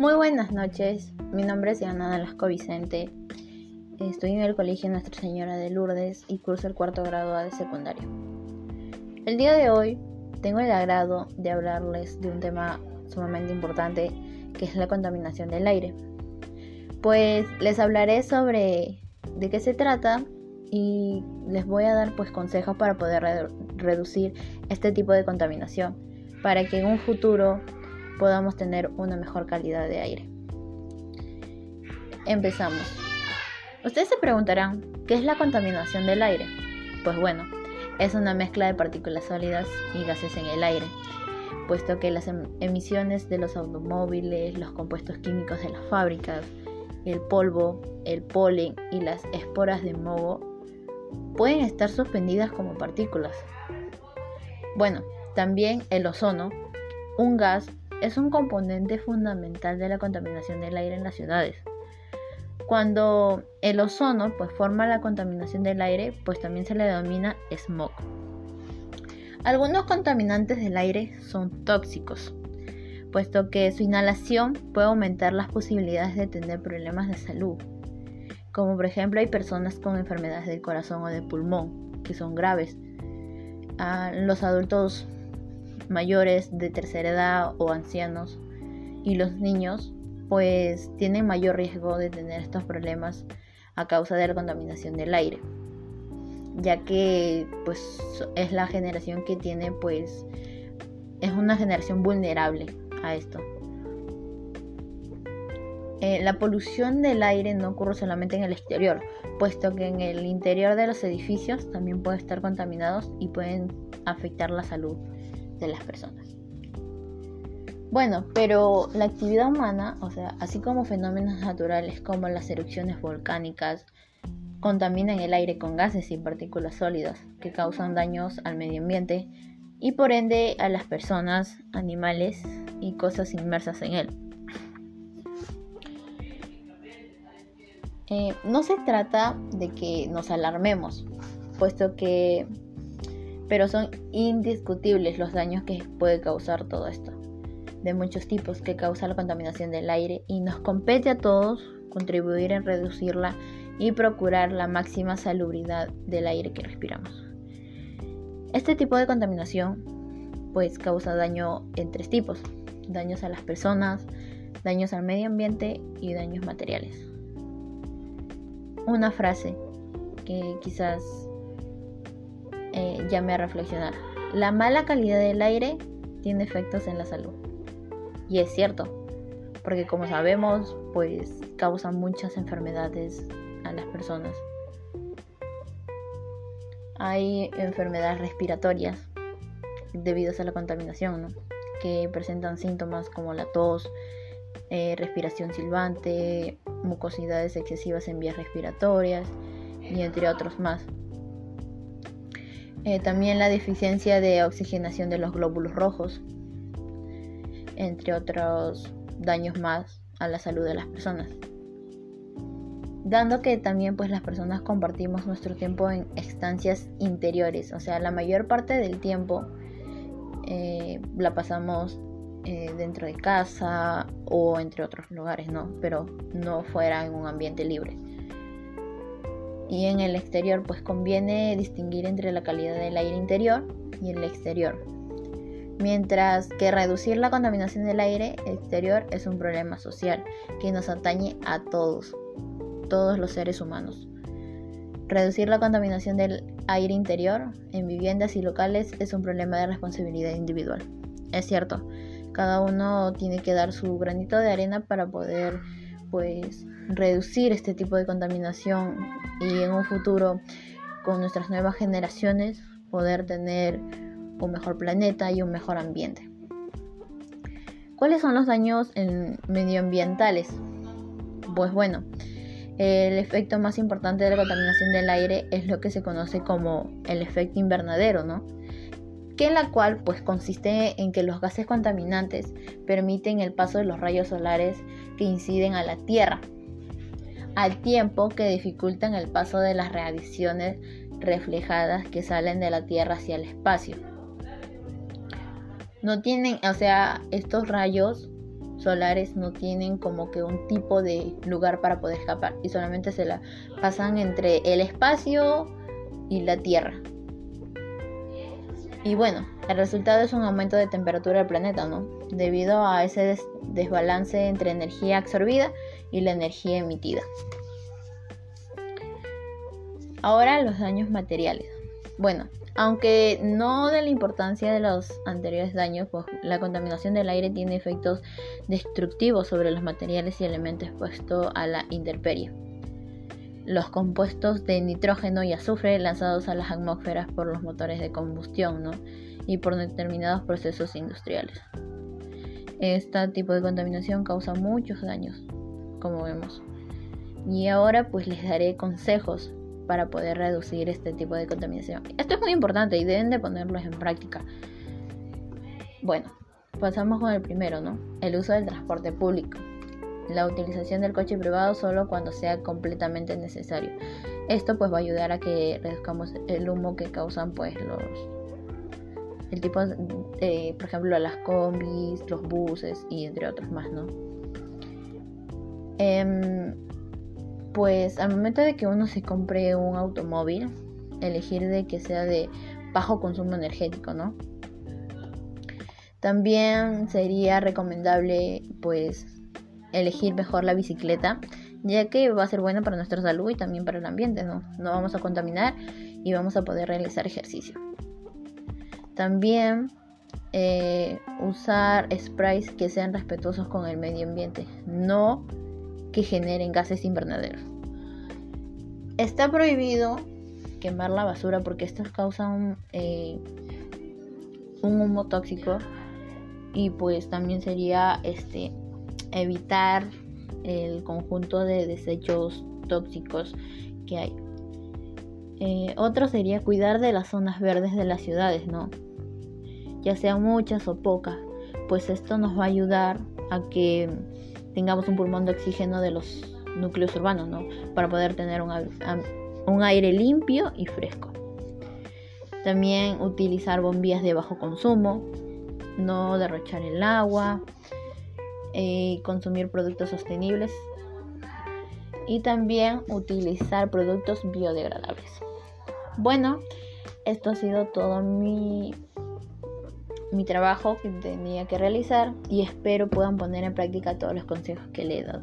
Muy buenas noches, mi nombre es Diana Lasco Vicente. Estoy en el Colegio Nuestra Señora de Lourdes y curso el cuarto grado de secundario. El día de hoy tengo el agrado de hablarles de un tema sumamente importante que es la contaminación del aire. Pues les hablaré sobre de qué se trata y les voy a dar pues consejos para poder reducir este tipo de contaminación para que en un futuro podamos tener una mejor calidad de aire. Empezamos. Ustedes se preguntarán, ¿qué es la contaminación del aire? Pues bueno, es una mezcla de partículas sólidas y gases en el aire, puesto que las em-, emisiones de los automóviles, los compuestos químicos de las fábricas, el polvo, el polen y las esporas de moho pueden estar suspendidas como partículas. Bueno, también el ozono, un gas es un componente fundamental de la contaminación del aire en las ciudades. Cuando el ozono pues, forma la contaminación del aire, pues también se le denomina smog. Algunos contaminantes del aire son tóxicos, puesto que su inhalación puede aumentar las posibilidades de tener problemas de salud, como por ejemplo hay personas con enfermedades del corazón o del pulmón, que son graves. A los adultos mayores de tercera edad o ancianos y los niños pues tienen mayor riesgo de tener estos problemas a causa de la contaminación del aire ya que pues es la generación que tiene pues es una generación vulnerable a esto. Eh, la polución del aire no ocurre solamente en el exterior, puesto que en el interior de los edificios también pueden estar contaminados y pueden afectar la salud de las personas. Bueno, pero la actividad humana, o sea, así como fenómenos naturales como las erupciones volcánicas, contaminan el aire con gases y partículas sólidas que causan daños al medio ambiente y por ende a las personas, animales y cosas inmersas en él. Eh, no se trata de que nos alarmemos, puesto que pero son indiscutibles los daños que puede causar todo esto, de muchos tipos que causa la contaminación del aire y nos compete a todos contribuir en reducirla y procurar la máxima salubridad del aire que respiramos. Este tipo de contaminación pues causa daño en tres tipos, daños a las personas, daños al medio ambiente y daños materiales. Una frase que quizás eh, llame a reflexionar. La mala calidad del aire tiene efectos en la salud. Y es cierto, porque como sabemos, pues causa muchas enfermedades a las personas. Hay enfermedades respiratorias debido a la contaminación, que presentan síntomas como la tos, eh, respiración silbante, mucosidades excesivas en vías respiratorias y entre otros más. Eh, también la deficiencia de oxigenación de los glóbulos rojos, entre otros daños más a la salud de las personas. Dando que también pues las personas compartimos nuestro tiempo en estancias interiores, o sea, la mayor parte del tiempo eh, la pasamos eh, dentro de casa o entre otros lugares, ¿no? Pero no fuera en un ambiente libre y en el exterior pues conviene distinguir entre la calidad del aire interior y el exterior. Mientras que reducir la contaminación del aire exterior es un problema social que nos atañe a todos, todos los seres humanos. Reducir la contaminación del aire interior en viviendas y locales es un problema de responsabilidad individual. Es cierto, cada uno tiene que dar su granito de arena para poder pues reducir este tipo de contaminación y en un futuro con nuestras nuevas generaciones poder tener un mejor planeta y un mejor ambiente. ¿Cuáles son los daños medioambientales? Pues bueno, el efecto más importante de la contaminación del aire es lo que se conoce como el efecto invernadero, ¿no? Que en la cual pues consiste en que los gases contaminantes permiten el paso de los rayos solares que inciden a la Tierra al tiempo que dificultan el paso de las radiaciones reflejadas que salen de la Tierra hacia el espacio. No tienen, o sea, estos rayos solares no tienen como que un tipo de lugar para poder escapar y solamente se la pasan entre el espacio y la Tierra. Y bueno, el resultado es un aumento de temperatura del planeta, ¿no? Debido a ese desbalance entre energía absorbida y la energía emitida. Ahora los daños materiales. Bueno, aunque no de la importancia de los anteriores daños, pues la contaminación del aire tiene efectos destructivos sobre los materiales y elementos expuestos a la intemperie los compuestos de nitrógeno y azufre lanzados a las atmósferas por los motores de combustión ¿no? y por determinados procesos industriales. Este tipo de contaminación causa muchos daños, como vemos. Y ahora pues les daré consejos para poder reducir este tipo de contaminación. Esto es muy importante y deben de ponerlos en práctica. Bueno, pasamos con el primero, ¿no? El uso del transporte público la utilización del coche privado solo cuando sea completamente necesario. Esto pues va a ayudar a que reduzcamos el humo que causan pues los el tipo de, por ejemplo las combis, los buses y entre otros más, ¿no? Em, pues al momento de que uno se compre un automóvil, elegir de que sea de bajo consumo energético, ¿no? También sería recomendable pues elegir mejor la bicicleta, ya que va a ser buena para nuestra salud y también para el ambiente, ¿no? No vamos a contaminar y vamos a poder realizar ejercicio. También eh, usar sprays que sean respetuosos con el medio ambiente, no que generen gases invernaderos. Está prohibido quemar la basura porque estos causan eh, un humo tóxico y pues también sería este evitar el conjunto de desechos tóxicos que hay. Eh, otro sería cuidar de las zonas verdes de las ciudades, ¿no? Ya sean muchas o pocas, pues esto nos va a ayudar a que tengamos un pulmón de oxígeno de los núcleos urbanos, ¿no? Para poder tener un, un aire limpio y fresco. También utilizar bombillas de bajo consumo, no derrochar el agua, eh, consumir productos sostenibles y también utilizar productos biodegradables. Bueno, esto ha sido todo mi, mi trabajo que tenía que realizar y espero puedan poner en práctica todos los consejos que le he dado.